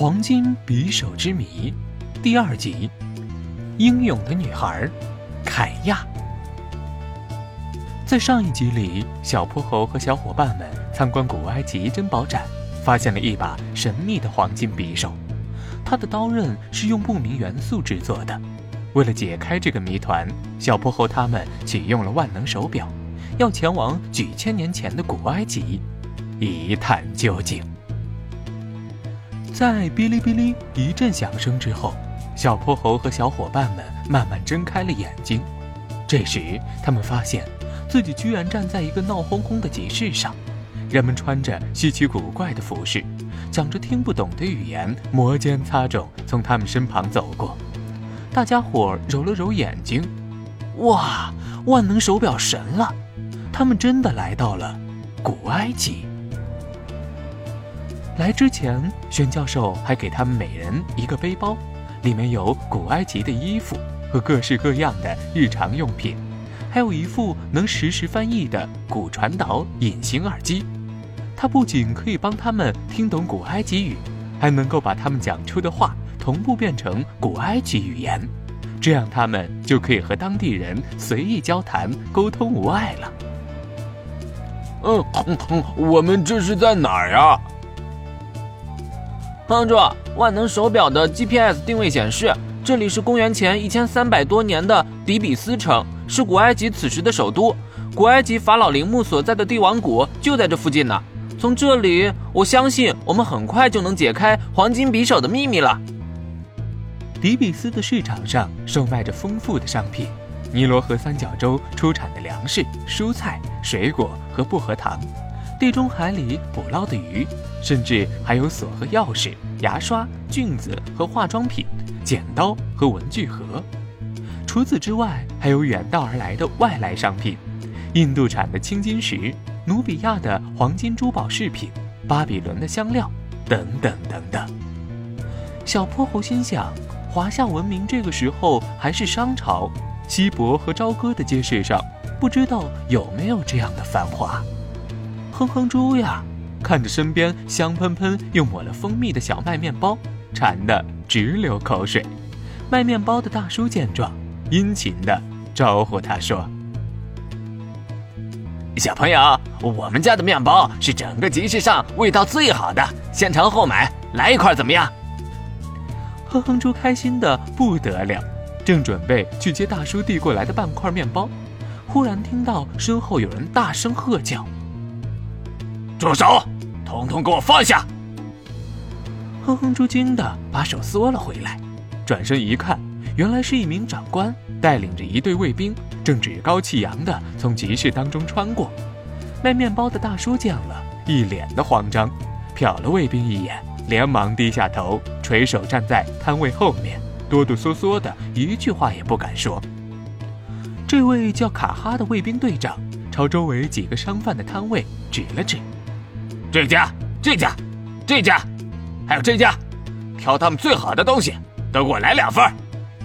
黄金匕首之谜，第二集，英勇的女孩凯亚。在上一集里，小泼猴和小伙伴们参观古埃及珍宝展，发现了一把神秘的黄金匕首，它的刀刃是用不明元素制作的。为了解开这个谜团，小泼猴他们启用了万能手表，要前往几千年前的古埃及，一探究竟。在哔哩哔哩一阵响声之后，小泼猴和小伙伴们慢慢睁开了眼睛。这时，他们发现自己居然站在一个闹哄哄的集市上，人们穿着稀奇古怪的服饰，讲着听不懂的语言，摩肩擦踵从他们身旁走过。大家伙揉了揉眼睛，哇，万能手表神了！他们真的来到了古埃及。来之前，玄教授还给他们每人一个背包，里面有古埃及的衣服和各式各样的日常用品，还有一副能实时翻译的骨传导隐形耳机。它不仅可以帮他们听懂古埃及语，还能够把他们讲出的话。同步变成古埃及语言，这样他们就可以和当地人随意交谈，沟通无碍了。嗯，我们这是在哪儿呀？哼住！万能手表的 GPS 定位显示，这里是公元前一千三百多年的底比斯城，是古埃及此时的首都。古埃及法老陵墓所在的帝王谷就在这附近呢。从这里，我相信我们很快就能解开黄金匕首的秘密了。底比斯的市场上售卖着丰富的商品，尼罗河三角洲出产的粮食、蔬菜、水果和薄荷糖，地中海里捕捞的鱼，甚至还有锁和钥匙、牙刷、镜子和化妆品、剪刀和文具盒。除此之外，还有远道而来的外来商品：印度产的青金石、努比亚的黄金珠宝饰品、巴比伦的香料，等等等等。小泼猴心想。华夏文明这个时候还是商朝，西伯和朝歌的街市上，不知道有没有这样的繁华。哼哼猪呀，看着身边香喷喷又抹了蜂蜜的小麦面包，馋得直流口水。卖面包的大叔见状，殷勤地招呼他说：“小朋友，我们家的面包是整个集市上味道最好的，先尝后买，来一块怎么样？”哼哼猪开心的不得了，正准备去接大叔递过来的半块面包，忽然听到身后有人大声喝叫：“住手！统统给我放下！”哼哼猪惊的把手缩了回来，转身一看，原来是一名长官带领着一队卫兵，正趾高气扬的从集市当中穿过。卖面包的大叔见了一脸的慌张，瞟了卫兵一眼。连忙低下头，垂手站在摊位后面，哆哆嗦嗦的，一句话也不敢说。这位叫卡哈的卫兵队长朝周围几个商贩的摊位指了指：“这家、这家、这家，还有这家，挑他们最好的东西，都给我来两份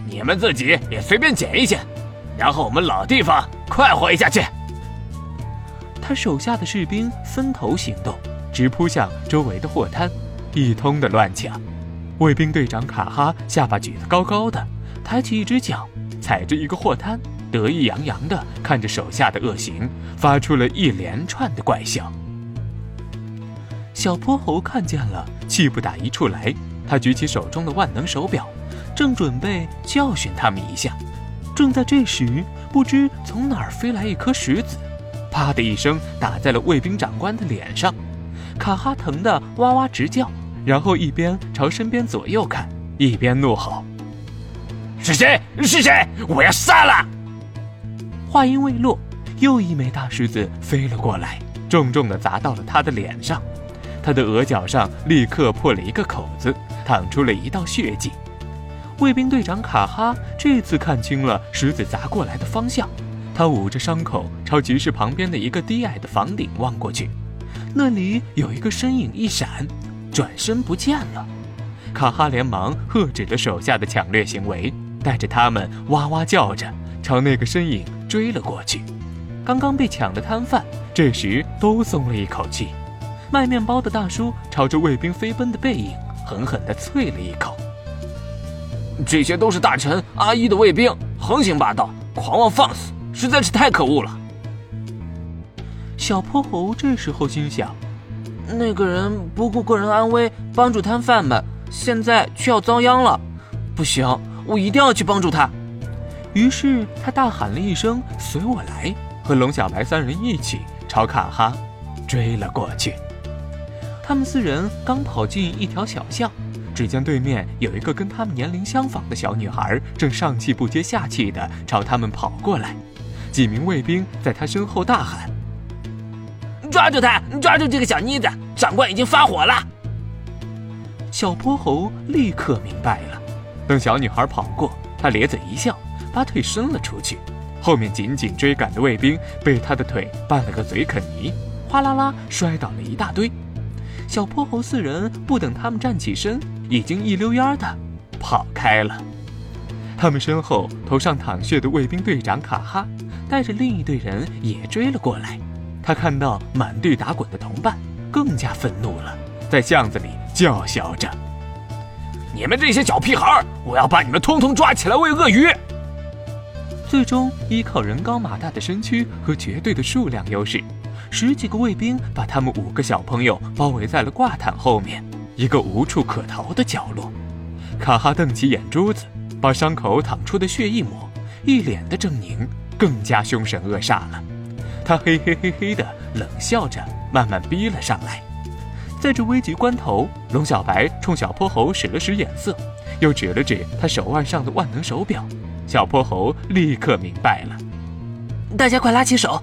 你们自己也随便捡一捡，然后我们老地方快活一下去。”他手下的士兵分头行动，直扑向周围的货摊。一通的乱抢，卫兵队长卡哈下巴举得高高的，抬起一只脚，踩着一个货摊，得意洋洋地看着手下的恶行，发出了一连串的怪笑。小泼猴看见了，气不打一处来，他举起手中的万能手表，正准备教训他们一下，正在这时，不知从哪儿飞来一颗石子，啪的一声打在了卫兵长官的脸上，卡哈疼得哇哇直叫。然后一边朝身边左右看，一边怒吼：“是谁？是谁？我要杀了！”话音未落，又一枚大石子飞了过来，重重地砸到了他的脸上，他的额角上立刻破了一个口子，淌出了一道血迹。卫兵队长卡哈这次看清了石子砸过来的方向，他捂着伤口朝集市旁边的一个低矮的房顶望过去，那里有一个身影一闪。转身不见了，卡哈连忙喝止了手下的抢掠行为，带着他们哇哇叫着朝那个身影追了过去。刚刚被抢的摊贩这时都松了一口气。卖面包的大叔朝着卫兵飞奔的背影狠狠地啐了一口。这些都是大臣阿一的卫兵，横行霸道，狂妄放肆，实在是太可恶了。小泼猴这时候心想：那个人不顾个人安危，帮助摊贩们，现在却要遭殃了，不行，我一定要去帮助他。于是他大喊了一声：“随我来！”和龙小白三人一起朝卡哈追了过去。他们四人刚跑进一条小巷。只见对面有一个跟他们年龄相仿的小女孩，正上气不接下气地朝他们跑过来。几名卫兵在她身后大喊：“抓住她！抓住这个小妮子！长官已经发火了！”小泼猴立刻明白了。等小女孩跑过，他咧嘴一笑，把腿伸了出去。后面紧紧追赶的卫兵被他的腿绊了个嘴啃泥，哗啦啦摔倒了一大堆。小泼猴四人不等他们站起身。已经一溜烟的跑开了。他们身后头上淌血的卫兵队长卡哈，带着另一队人也追了过来。他看到满地打滚的同伴，更加愤怒了，在巷子里叫嚣着：“你们这些小屁孩，我要把你们通通抓起来喂鳄鱼！”最终，依靠人高马大的身躯和绝对的数量优势，十几个卫兵把他们五个小朋友包围在了挂毯后面。一个无处可逃的角落，卡哈瞪起眼珠子，把伤口淌出的血一抹，一脸的狰狞，更加凶神恶煞了。他嘿嘿嘿嘿的冷笑着，慢慢逼了上来。在这危急关头，龙小白冲小泼猴使了使眼色，又指了指他手腕上的万能手表。小泼猴立刻明白了，大家快拉起手！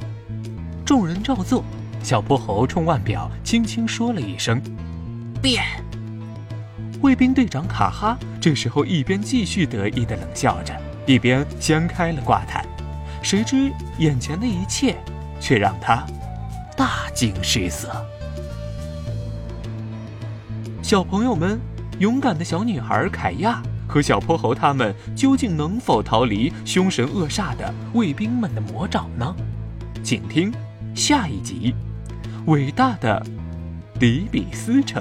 众人照做。小泼猴冲腕表轻轻说了一声。变。卫兵队长卡哈这时候一边继续得意的冷笑着，一边掀开了挂毯。谁知眼前的一切却让他大惊失色。小朋友们，勇敢的小女孩凯亚和小泼猴他们究竟能否逃离凶神恶煞的卫兵们的魔爪呢？请听下一集：伟大的。底比斯城。